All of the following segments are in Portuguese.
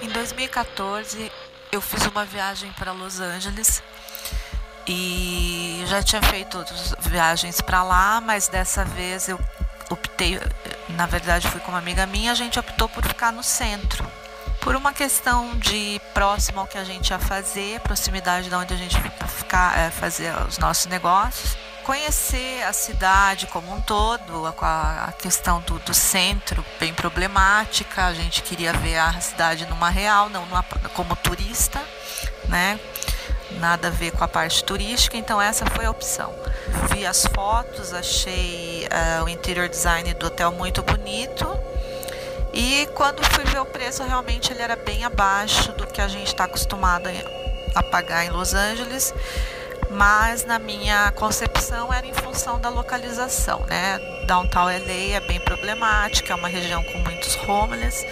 Em 2014, eu fiz uma viagem para Los Angeles e já tinha feito viagens para lá, mas dessa vez eu optei, na verdade fui com uma amiga minha, a gente optou por ficar no centro. Por uma questão de próximo ao que a gente ia fazer, proximidade de onde a gente ia ficar, é, fazer os nossos negócios conhecer a cidade como um todo, a, a questão do, do, centro bem problemática, a gente queria ver a cidade numa real, não numa, como turista, né? Nada a ver com a parte turística, então essa foi a opção. Vi as fotos, achei uh, o interior design do hotel muito bonito. E quando fui ver o preço, realmente ele era bem abaixo do que a gente está acostumado a pagar em Los Angeles mas na minha concepção era em função da localização, né? Downtown LA é bem problemática, é uma região com muitos homeless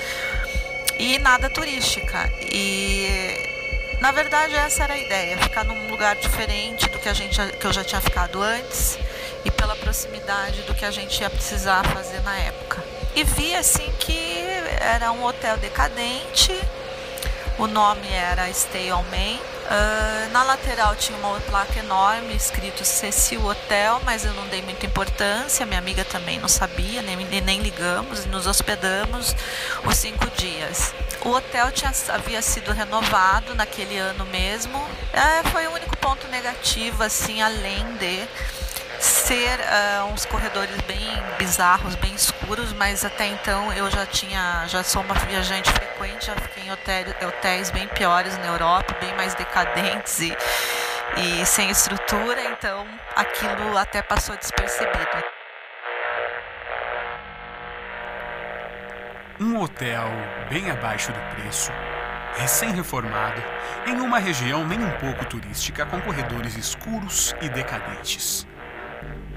e nada turística. E na verdade essa era a ideia, ficar num lugar diferente do que a gente que eu já tinha ficado antes e pela proximidade do que a gente ia precisar fazer na época. E vi assim que era um hotel decadente, o nome era Stay on Main. Uh, na lateral tinha uma placa enorme escrito Cecil Hotel, mas eu não dei muita importância. Minha amiga também não sabia, nem, nem ligamos nos hospedamos os cinco dias. O hotel tinha, havia sido renovado naquele ano mesmo. É, foi o único ponto negativo, assim, além de ser uh, uns corredores bem bizarros, bem escuros, mas até então eu já tinha, já sou uma viajante frequente, já fiquei em hotéis, hotéis bem piores na Europa, bem mais decadentes e, e sem estrutura, então aquilo até passou despercebido. Um hotel bem abaixo do preço, recém-reformado, em uma região nem um pouco turística com corredores escuros e decadentes.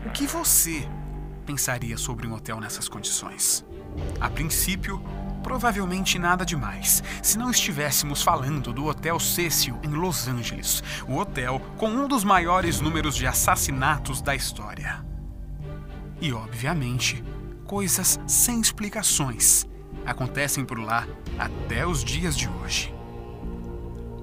O que você pensaria sobre um hotel nessas condições? A princípio, provavelmente nada demais, se não estivéssemos falando do Hotel Cecil em Los Angeles, o hotel com um dos maiores números de assassinatos da história. E, obviamente, coisas sem explicações acontecem por lá até os dias de hoje.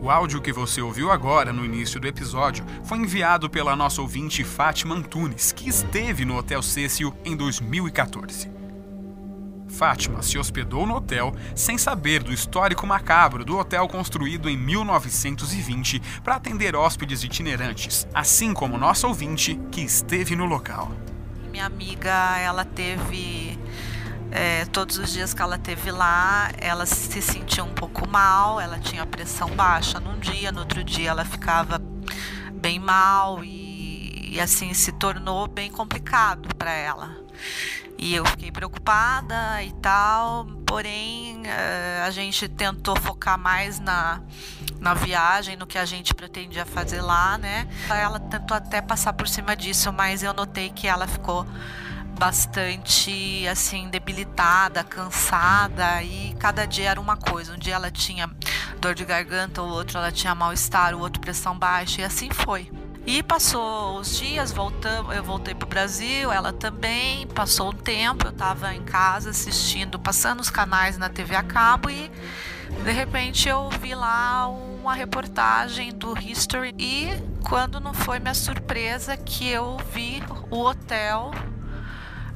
O áudio que você ouviu agora no início do episódio foi enviado pela nossa ouvinte Fátima Antunes, que esteve no Hotel Cecil em 2014. Fátima se hospedou no hotel sem saber do histórico macabro do hotel construído em 1920 para atender hóspedes itinerantes, assim como nossa ouvinte que esteve no local. Minha amiga, ela teve é, todos os dias que ela teve lá, ela se sentia um pouco mal, ela tinha pressão baixa num dia, no outro dia ela ficava bem mal e, e assim se tornou bem complicado para ela. E eu fiquei preocupada e tal, porém é, a gente tentou focar mais na, na viagem, no que a gente pretendia fazer lá, né? Ela tentou até passar por cima disso, mas eu notei que ela ficou bastante assim debilitada, cansada e cada dia era uma coisa. Um dia ela tinha dor de garganta, o outro ela tinha mal-estar, o outro pressão baixa e assim foi. E passou os dias, voltamos, eu voltei para o Brasil, ela também. Passou um tempo, eu estava em casa assistindo, passando os canais na TV a cabo e de repente eu vi lá uma reportagem do History e quando não foi minha surpresa que eu vi o hotel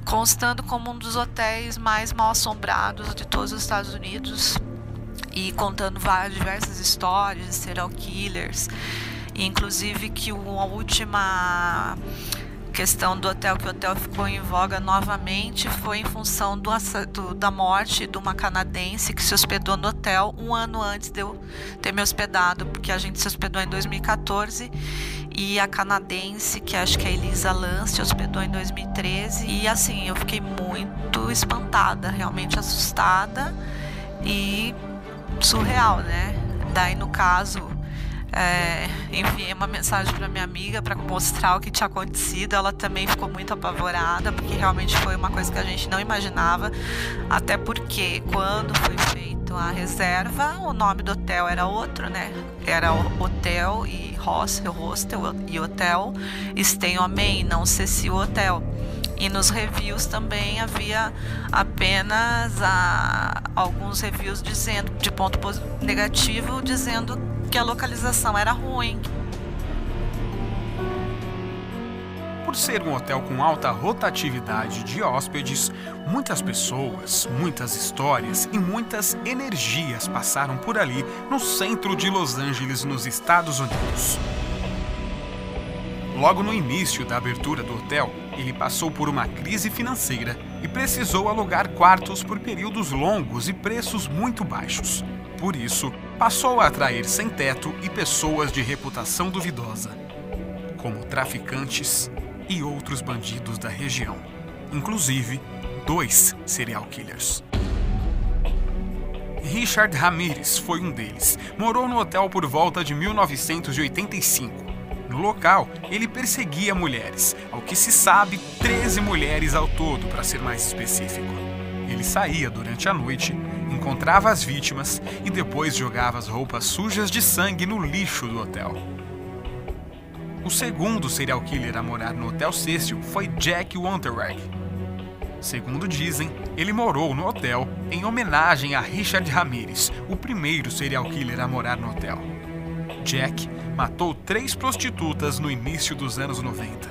constando como um dos hotéis mais mal assombrados de todos os Estados Unidos e contando várias diversas histórias de serial killers, inclusive que a última questão do hotel, que o hotel ficou em voga novamente, foi em função do, do, da morte de uma canadense que se hospedou no hotel um ano antes de eu ter me hospedado, porque a gente se hospedou em 2014 e a canadense, que acho que é Elisa Lance, hospedou em 2013. E assim, eu fiquei muito espantada, realmente assustada e surreal, né? Daí, no caso, é, enviei uma mensagem para minha amiga para mostrar o que tinha acontecido. Ela também ficou muito apavorada, porque realmente foi uma coisa que a gente não imaginava. Até porque, quando foi feito a reserva, o nome do hotel era outro, né? Era hotel e hostel, hostel e hotel Stay on Main, não Cecil Hotel. E nos reviews também havia apenas a, alguns reviews dizendo, de ponto negativo, dizendo que a localização era ruim, Por ser um hotel com alta rotatividade de hóspedes, muitas pessoas, muitas histórias e muitas energias passaram por ali no centro de Los Angeles, nos Estados Unidos. Logo no início da abertura do hotel, ele passou por uma crise financeira e precisou alugar quartos por períodos longos e preços muito baixos. Por isso, passou a atrair sem-teto e pessoas de reputação duvidosa, como traficantes, e outros bandidos da região, inclusive dois serial killers. Richard Ramirez foi um deles. Morou no hotel por volta de 1985. No local, ele perseguia mulheres, ao que se sabe, 13 mulheres ao todo, para ser mais específico. Ele saía durante a noite, encontrava as vítimas e depois jogava as roupas sujas de sangue no lixo do hotel. O segundo serial killer a morar no Hotel Cecil foi Jack Wanterweg. Segundo dizem, ele morou no hotel em homenagem a Richard Ramirez, o primeiro serial killer a morar no hotel. Jack matou três prostitutas no início dos anos 90.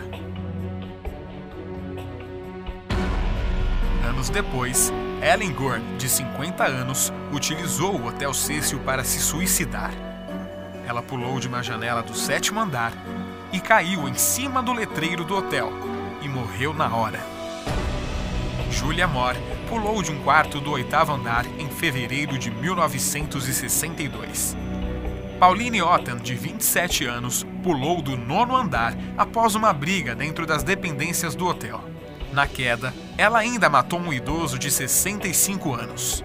Anos depois, Ellen Gore, de 50 anos, utilizou o Hotel Cecil para se suicidar. Ela pulou de uma janela do sétimo andar e caiu em cima do letreiro do hotel e morreu na hora. Julia Moore pulou de um quarto do oitavo andar em fevereiro de 1962. Pauline Otten, de 27 anos, pulou do nono andar após uma briga dentro das dependências do hotel. Na queda, ela ainda matou um idoso de 65 anos.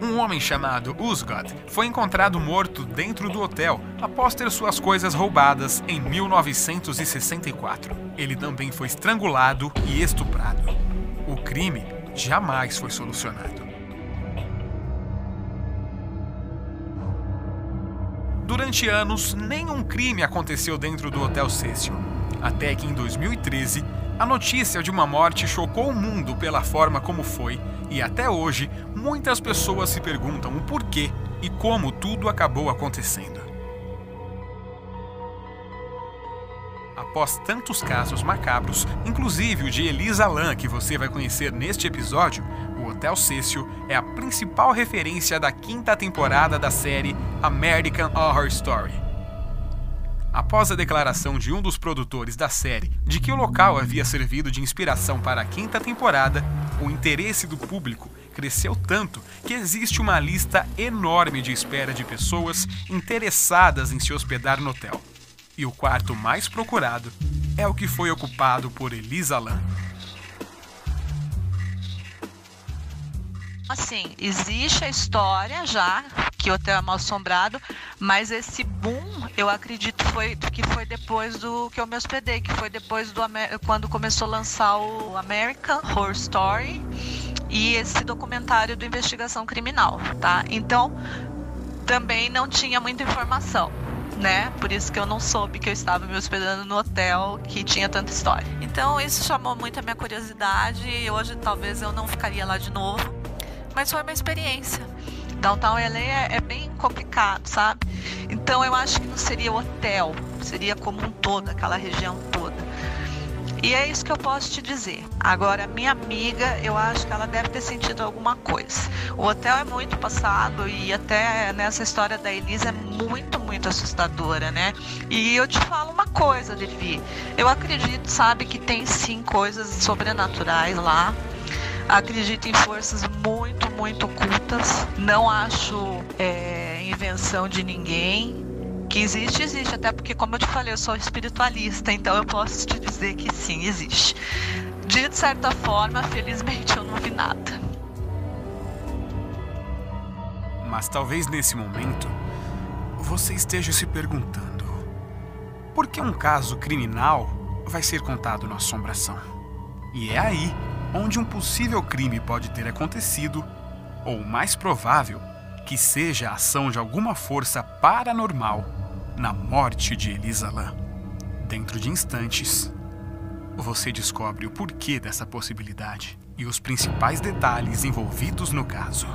Um homem chamado Usgod foi encontrado morto dentro do hotel após ter suas coisas roubadas em 1964. Ele também foi estrangulado e estuprado. O crime jamais foi solucionado. Durante anos, nenhum crime aconteceu dentro do Hotel Cecil, até que em 2013 a notícia de uma morte chocou o mundo pela forma como foi, e até hoje muitas pessoas se perguntam o porquê e como tudo acabou acontecendo. Após tantos casos macabros, inclusive o de Elisa Lam, que você vai conhecer neste episódio, o Hotel Cecil é a principal referência da quinta temporada da série American Horror Story. Após a declaração de um dos produtores da série de que o local havia servido de inspiração para a quinta temporada, o interesse do público cresceu tanto que existe uma lista enorme de espera de pessoas interessadas em se hospedar no hotel. E o quarto mais procurado é o que foi ocupado por Elisa Lam. Assim, existe a história já que o hotel é mal assombrado, mas esse boom, eu acredito foi que foi depois do que eu me hospedei, que foi depois do quando começou a lançar o American Horror Story e esse documentário do investigação criminal, tá? Então, também não tinha muita informação. Né? Por isso que eu não soube que eu estava me hospedando no hotel que tinha tanta história. Então isso chamou muito a minha curiosidade e hoje talvez eu não ficaria lá de novo mas foi uma experiência. Downtown LA é, é bem complicado, sabe? Então eu acho que não seria hotel, seria como um todo, aquela região toda. E é isso que eu posso te dizer. Agora, minha amiga, eu acho que ela deve ter sentido alguma coisa. O hotel é muito passado e até nessa história da Elisa é muito, muito assustadora, né? E eu te falo uma coisa, Vivi. Eu acredito, sabe, que tem sim coisas sobrenaturais lá Acredito em forças muito, muito ocultas. Não acho é, invenção de ninguém. Que existe, existe. Até porque, como eu te falei, eu sou espiritualista, então eu posso te dizer que sim, existe. De certa forma, felizmente, eu não vi nada. Mas talvez nesse momento você esteja se perguntando: por que um caso criminal vai ser contado na assombração? E é aí onde um possível crime pode ter acontecido, ou mais provável, que seja a ação de alguma força paranormal na morte de Elisa Lam. Dentro de instantes, você descobre o porquê dessa possibilidade e os principais detalhes envolvidos no caso.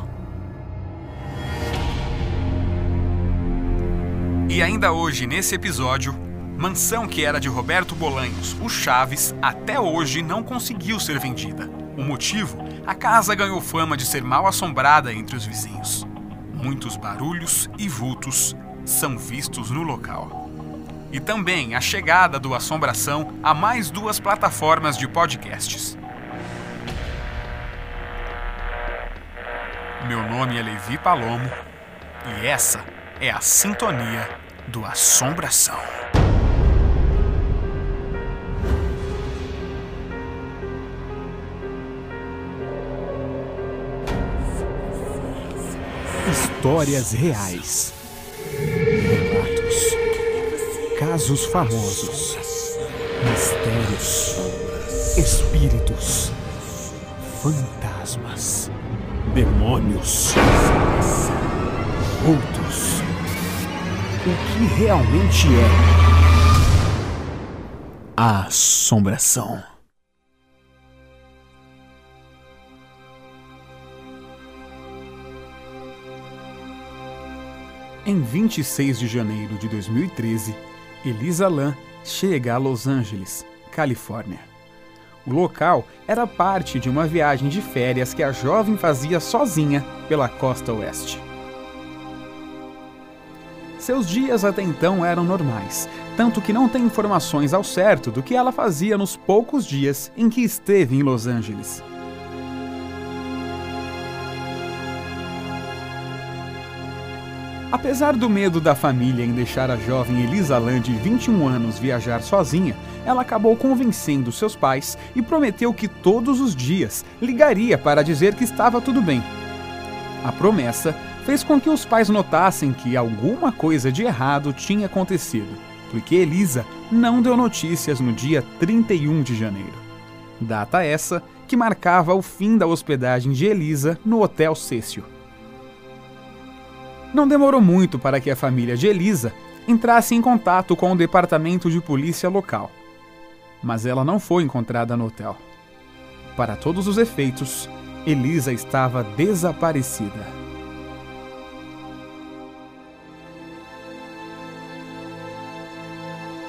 E ainda hoje, nesse episódio, mansão que era de Roberto Bolanhos, o Chaves, até hoje não conseguiu ser vendida. O motivo? A casa ganhou fama de ser mal assombrada entre os vizinhos. Muitos barulhos e vultos são vistos no local. E também a chegada do Assombração a mais duas plataformas de podcasts. Meu nome é Levi Palomo e essa é a sintonia do Assombração. Histórias reais. Relatos. Casos famosos. Mistérios. Espíritos. Fantasmas. Demônios. Outros. O que realmente é a assombração? Em 26 de janeiro de 2013, Elisa Lam chega a Los Angeles, Califórnia. O local era parte de uma viagem de férias que a jovem fazia sozinha pela costa oeste. Seus dias até então eram normais, tanto que não tem informações ao certo do que ela fazia nos poucos dias em que esteve em Los Angeles. Apesar do medo da família em deixar a jovem Elisa Lam de 21 anos viajar sozinha, ela acabou convencendo seus pais e prometeu que todos os dias ligaria para dizer que estava tudo bem. A promessa fez com que os pais notassem que alguma coisa de errado tinha acontecido, porque Elisa não deu notícias no dia 31 de janeiro. Data essa que marcava o fim da hospedagem de Elisa no Hotel Cécio. Não demorou muito para que a família de Elisa entrasse em contato com o departamento de polícia local. Mas ela não foi encontrada no hotel. Para todos os efeitos, Elisa estava desaparecida.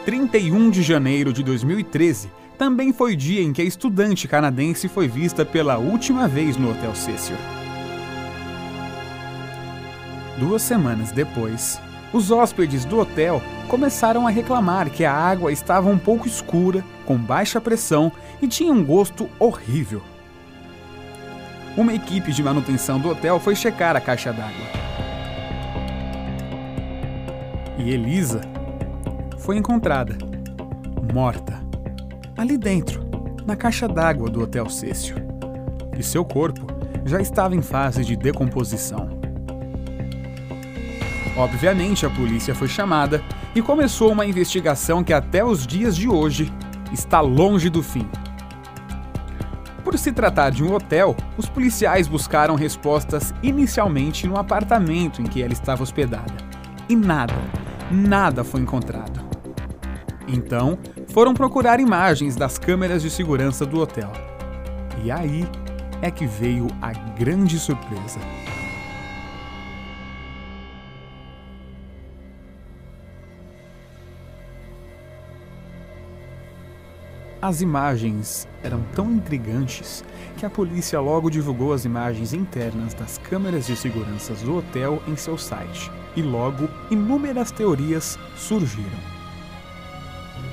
...31 de janeiro de 2013 também foi o dia em que a estudante canadense foi vista pela última vez no Hotel Cecil. Duas semanas depois, os hóspedes do hotel começaram a reclamar que a água estava um pouco escura, com baixa pressão e tinha um gosto horrível. Uma equipe de manutenção do hotel foi checar a caixa d'água. E Elisa foi encontrada, morta, ali dentro, na caixa d'água do Hotel Cécio. E seu corpo já estava em fase de decomposição. Obviamente, a polícia foi chamada e começou uma investigação que até os dias de hoje está longe do fim. Por se tratar de um hotel, os policiais buscaram respostas inicialmente no apartamento em que ela estava hospedada. E nada, nada foi encontrado. Então, foram procurar imagens das câmeras de segurança do hotel. E aí é que veio a grande surpresa. As imagens eram tão intrigantes que a polícia logo divulgou as imagens internas das câmeras de segurança do hotel em seu site, e logo inúmeras teorias surgiram.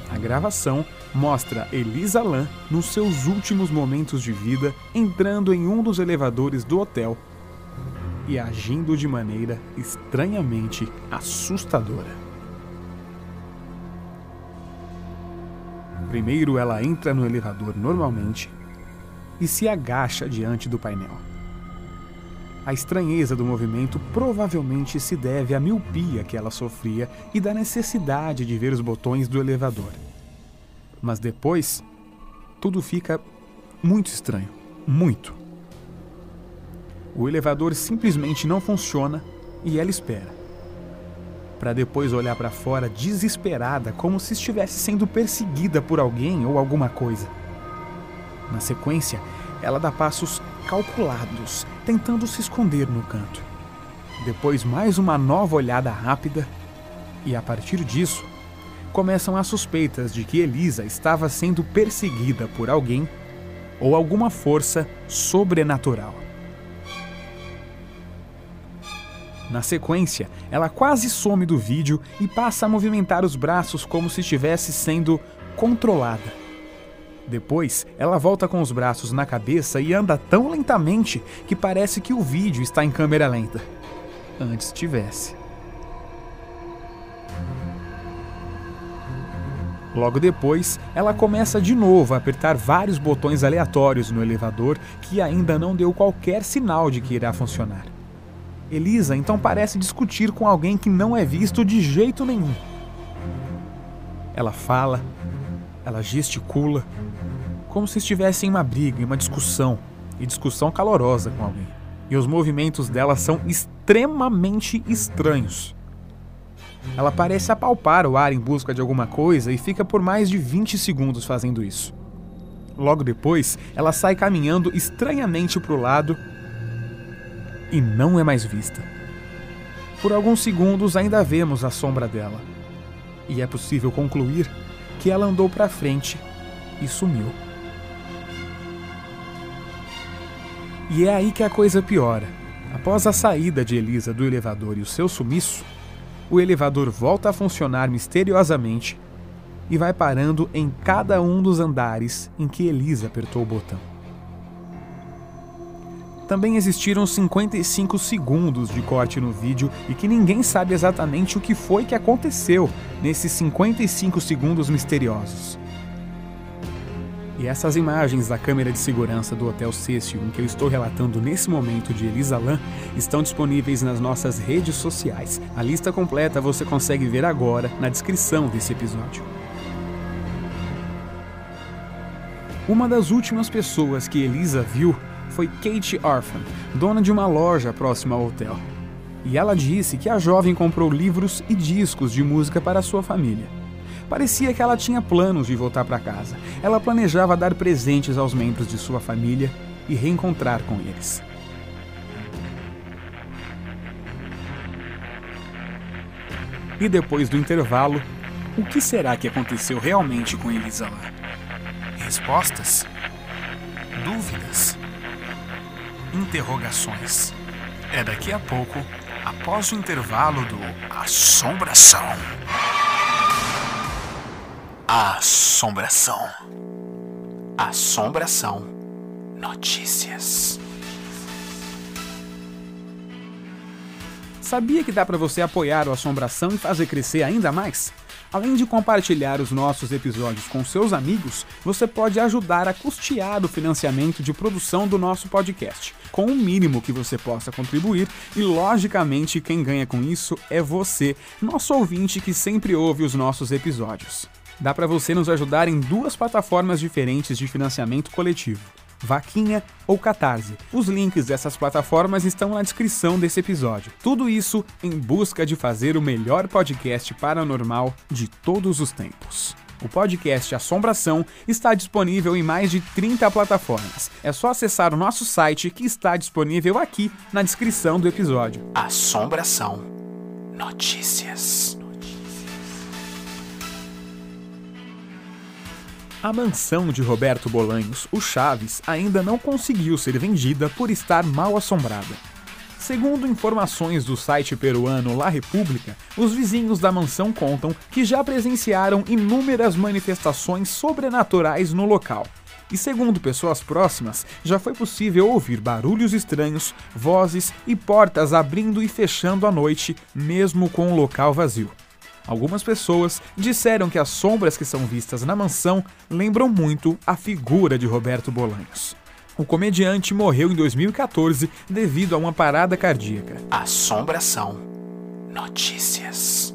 A gravação mostra Elisa Lam nos seus últimos momentos de vida entrando em um dos elevadores do hotel e agindo de maneira estranhamente assustadora. Primeiro ela entra no elevador normalmente e se agacha diante do painel. A estranheza do movimento provavelmente se deve à miopia que ela sofria e da necessidade de ver os botões do elevador. Mas depois, tudo fica muito estranho. Muito. O elevador simplesmente não funciona e ela espera. Para depois olhar para fora desesperada, como se estivesse sendo perseguida por alguém ou alguma coisa. Na sequência, ela dá passos calculados, tentando se esconder no canto. Depois, mais uma nova olhada rápida, e a partir disso, começam as suspeitas de que Elisa estava sendo perseguida por alguém ou alguma força sobrenatural. Na sequência, ela quase some do vídeo e passa a movimentar os braços como se estivesse sendo controlada. Depois, ela volta com os braços na cabeça e anda tão lentamente que parece que o vídeo está em câmera lenta. Antes tivesse. Logo depois, ela começa de novo a apertar vários botões aleatórios no elevador que ainda não deu qualquer sinal de que irá funcionar. Elisa então parece discutir com alguém que não é visto de jeito nenhum. Ela fala, ela gesticula, como se estivesse em uma briga, em uma discussão, e discussão calorosa com alguém. E os movimentos dela são extremamente estranhos. Ela parece apalpar o ar em busca de alguma coisa e fica por mais de 20 segundos fazendo isso. Logo depois, ela sai caminhando estranhamente para o lado e não é mais vista. Por alguns segundos ainda vemos a sombra dela, e é possível concluir que ela andou para frente e sumiu. E é aí que a coisa piora. Após a saída de Elisa do elevador e o seu sumiço, o elevador volta a funcionar misteriosamente e vai parando em cada um dos andares em que Elisa apertou o botão. Também existiram 55 segundos de corte no vídeo e que ninguém sabe exatamente o que foi que aconteceu nesses 55 segundos misteriosos. E essas imagens da câmera de segurança do Hotel Cecil, que eu estou relatando nesse momento de Elisa Lam, estão disponíveis nas nossas redes sociais. A lista completa você consegue ver agora na descrição desse episódio. Uma das últimas pessoas que Elisa viu foi Kate Orphan, dona de uma loja próxima ao hotel. E ela disse que a jovem comprou livros e discos de música para sua família. Parecia que ela tinha planos de voltar para casa. Ela planejava dar presentes aos membros de sua família e reencontrar com eles. E depois do intervalo, o que será que aconteceu realmente com Elisa lá? Respostas? Dúvidas? Interrogações. É daqui a pouco, após o intervalo do Assombração. Assombração. Assombração. Notícias. Sabia que dá para você apoiar o Assombração e fazer crescer ainda mais? Além de compartilhar os nossos episódios com seus amigos, você pode ajudar a custear o financiamento de produção do nosso podcast, com o mínimo que você possa contribuir, e logicamente quem ganha com isso é você, nosso ouvinte que sempre ouve os nossos episódios. Dá para você nos ajudar em duas plataformas diferentes de financiamento coletivo. Vaquinha ou Catarse. Os links dessas plataformas estão na descrição desse episódio. Tudo isso em busca de fazer o melhor podcast paranormal de todos os tempos. O podcast Assombração está disponível em mais de 30 plataformas. É só acessar o nosso site que está disponível aqui na descrição do episódio. Assombração Notícias. A mansão de Roberto Bolanhos, o Chaves, ainda não conseguiu ser vendida por estar mal assombrada. Segundo informações do site peruano La República, os vizinhos da mansão contam que já presenciaram inúmeras manifestações sobrenaturais no local. E segundo pessoas próximas, já foi possível ouvir barulhos estranhos, vozes e portas abrindo e fechando à noite, mesmo com o local vazio. Algumas pessoas disseram que as sombras que são vistas na mansão lembram muito a figura de Roberto Bolanhos. O comediante morreu em 2014 devido a uma parada cardíaca. Assombração. Notícias.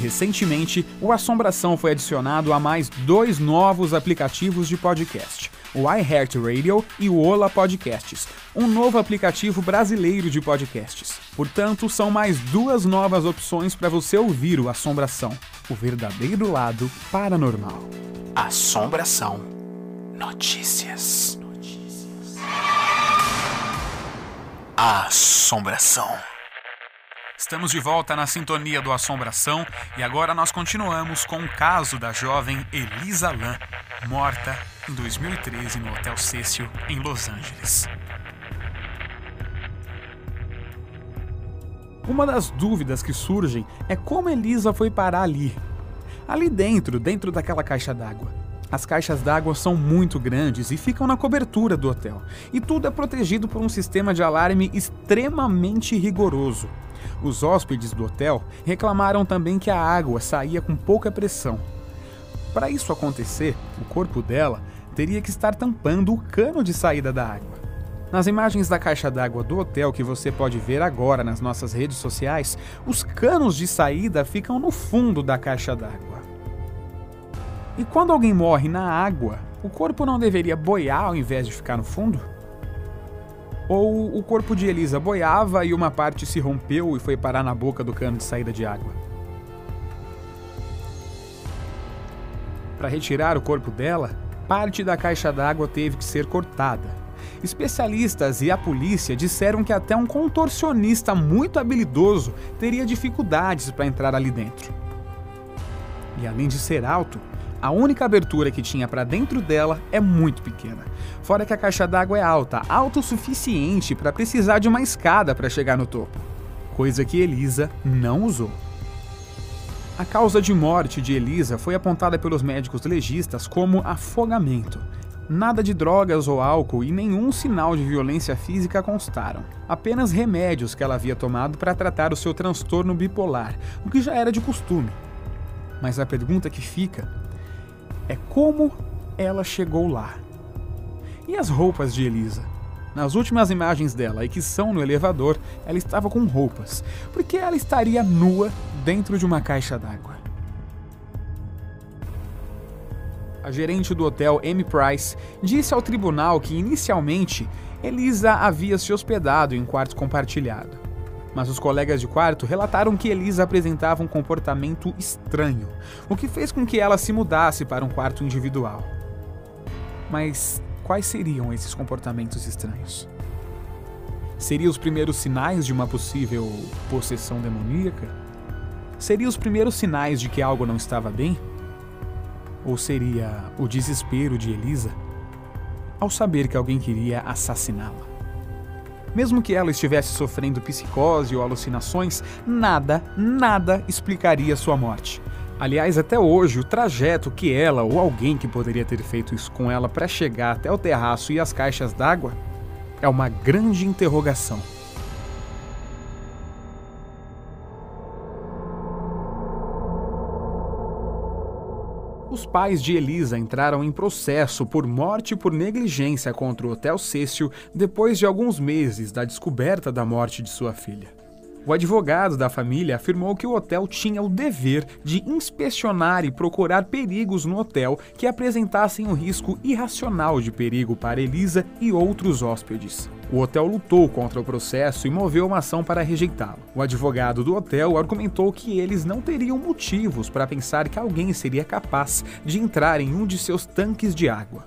Recentemente, o Assombração foi adicionado a mais dois novos aplicativos de podcast: o iHeartRadio e o Ola Podcasts, um novo aplicativo brasileiro de podcasts. Portanto, são mais duas novas opções para você ouvir o Assombração, o verdadeiro lado paranormal. Assombração. Notícias. Assombração. Estamos de volta na sintonia do Assombração e agora nós continuamos com o caso da jovem Elisa Lam, morta em 2013 no Hotel Cecil, em Los Angeles. Uma das dúvidas que surgem é como Elisa foi parar ali. Ali dentro, dentro daquela caixa d'água. As caixas d'água são muito grandes e ficam na cobertura do hotel, e tudo é protegido por um sistema de alarme extremamente rigoroso. Os hóspedes do hotel reclamaram também que a água saía com pouca pressão. Para isso acontecer, o corpo dela teria que estar tampando o cano de saída da água. Nas imagens da caixa d'água do hotel que você pode ver agora nas nossas redes sociais, os canos de saída ficam no fundo da caixa d'água. E quando alguém morre na água, o corpo não deveria boiar ao invés de ficar no fundo? Ou o corpo de Elisa boiava e uma parte se rompeu e foi parar na boca do cano de saída de água? Para retirar o corpo dela, parte da caixa d'água teve que ser cortada. Especialistas e a polícia disseram que até um contorcionista muito habilidoso teria dificuldades para entrar ali dentro. E além de ser alto, a única abertura que tinha para dentro dela é muito pequena. Fora que a caixa d'água é alta, alto o suficiente para precisar de uma escada para chegar no topo. Coisa que Elisa não usou. A causa de morte de Elisa foi apontada pelos médicos legistas como afogamento. Nada de drogas ou álcool e nenhum sinal de violência física constaram. Apenas remédios que ela havia tomado para tratar o seu transtorno bipolar, o que já era de costume. Mas a pergunta que fica é como ela chegou lá. E as roupas de Elisa? Nas últimas imagens dela e que são no elevador, ela estava com roupas, porque ela estaria nua dentro de uma caixa d'água. A gerente do hotel, Amy Price, disse ao tribunal que inicialmente Elisa havia se hospedado em quarto compartilhado mas os colegas de quarto relataram que Elisa apresentava um comportamento estranho, o que fez com que ela se mudasse para um quarto individual. Mas quais seriam esses comportamentos estranhos? Seriam os primeiros sinais de uma possível possessão demoníaca? Seriam os primeiros sinais de que algo não estava bem? Ou seria o desespero de Elisa ao saber que alguém queria assassiná-la? Mesmo que ela estivesse sofrendo psicose ou alucinações, nada, nada explicaria sua morte. Aliás, até hoje, o trajeto que ela ou alguém que poderia ter feito isso com ela para chegar até o terraço e as caixas d'água é uma grande interrogação. Os pais de Elisa entraram em processo por morte por negligência contra o Hotel Cecil depois de alguns meses da descoberta da morte de sua filha. O advogado da família afirmou que o hotel tinha o dever de inspecionar e procurar perigos no hotel que apresentassem um risco irracional de perigo para Elisa e outros hóspedes. O hotel lutou contra o processo e moveu uma ação para rejeitá-lo. O advogado do hotel argumentou que eles não teriam motivos para pensar que alguém seria capaz de entrar em um de seus tanques de água.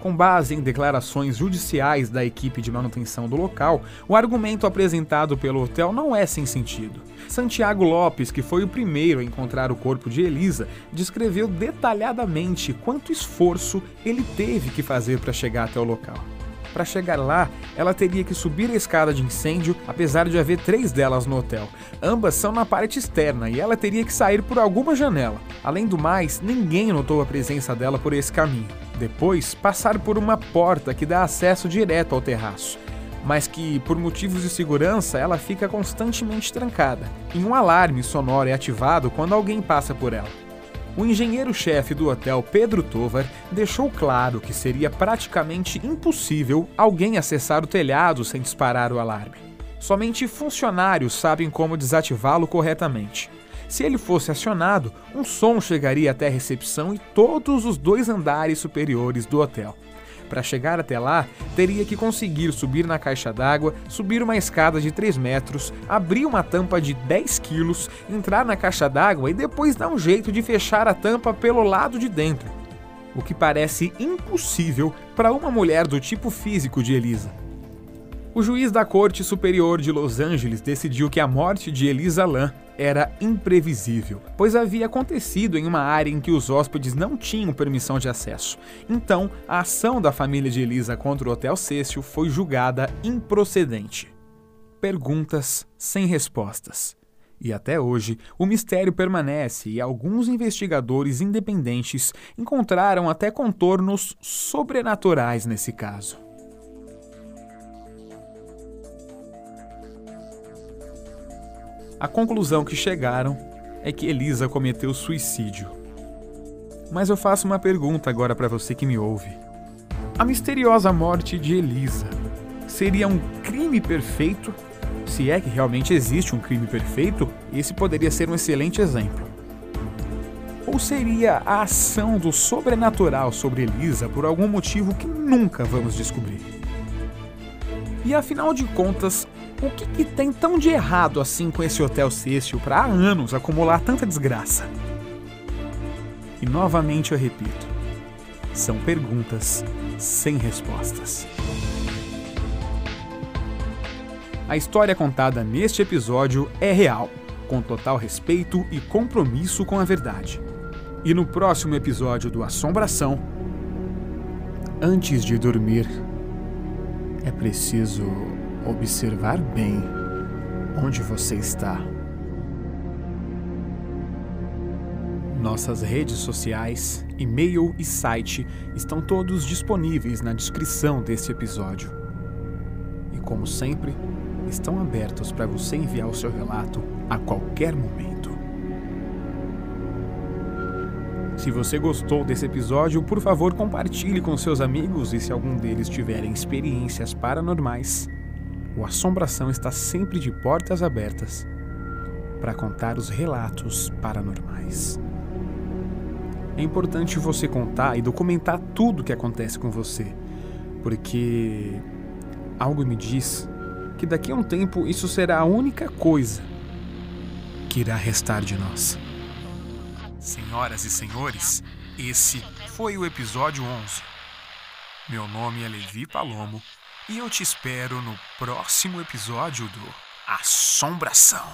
Com base em declarações judiciais da equipe de manutenção do local, o argumento apresentado pelo hotel não é sem sentido. Santiago Lopes, que foi o primeiro a encontrar o corpo de Elisa, descreveu detalhadamente quanto esforço ele teve que fazer para chegar até o local. Para chegar lá, ela teria que subir a escada de incêndio, apesar de haver três delas no hotel. Ambas são na parte externa e ela teria que sair por alguma janela. Além do mais, ninguém notou a presença dela por esse caminho. Depois, passar por uma porta que dá acesso direto ao terraço, mas que, por motivos de segurança, ela fica constantemente trancada. E um alarme sonoro é ativado quando alguém passa por ela. O engenheiro-chefe do hotel, Pedro Tovar, deixou claro que seria praticamente impossível alguém acessar o telhado sem disparar o alarme. Somente funcionários sabem como desativá-lo corretamente. Se ele fosse acionado, um som chegaria até a recepção e todos os dois andares superiores do hotel. Para chegar até lá, teria que conseguir subir na caixa d'água, subir uma escada de 3 metros, abrir uma tampa de 10 quilos, entrar na caixa d'água e depois dar um jeito de fechar a tampa pelo lado de dentro. O que parece impossível para uma mulher do tipo físico de Elisa. O juiz da Corte Superior de Los Angeles decidiu que a morte de Elisa Lam era imprevisível, pois havia acontecido em uma área em que os hóspedes não tinham permissão de acesso. Então, a ação da família de Elisa contra o Hotel Cecil foi julgada improcedente. Perguntas sem respostas. E até hoje, o mistério permanece e alguns investigadores independentes encontraram até contornos sobrenaturais nesse caso. A conclusão que chegaram é que Elisa cometeu suicídio. Mas eu faço uma pergunta agora para você que me ouve. A misteriosa morte de Elisa seria um crime perfeito? Se é que realmente existe um crime perfeito, esse poderia ser um excelente exemplo. Ou seria a ação do sobrenatural sobre Elisa por algum motivo que nunca vamos descobrir? E afinal de contas, o que, que, tem tão de errado assim com esse Hotel Cecil para há anos acumular tanta desgraça? E novamente eu repito: são perguntas sem respostas. A história contada neste episódio é real, com total respeito e compromisso com a verdade. E no próximo episódio do Assombração, antes de dormir, é preciso observar bem onde você está. Nossas redes sociais, e-mail e site estão todos disponíveis na descrição desse episódio. E como sempre, estão abertos para você enviar o seu relato a qualquer momento. Se você gostou desse episódio, por favor, compartilhe com seus amigos e se algum deles tiverem experiências paranormais, o Assombração está sempre de portas abertas para contar os relatos paranormais. É importante você contar e documentar tudo o que acontece com você, porque algo me diz que daqui a um tempo isso será a única coisa que irá restar de nós. Senhoras e senhores, esse foi o episódio 11. Meu nome é Levi Palomo e eu te espero no próximo episódio do Assombração.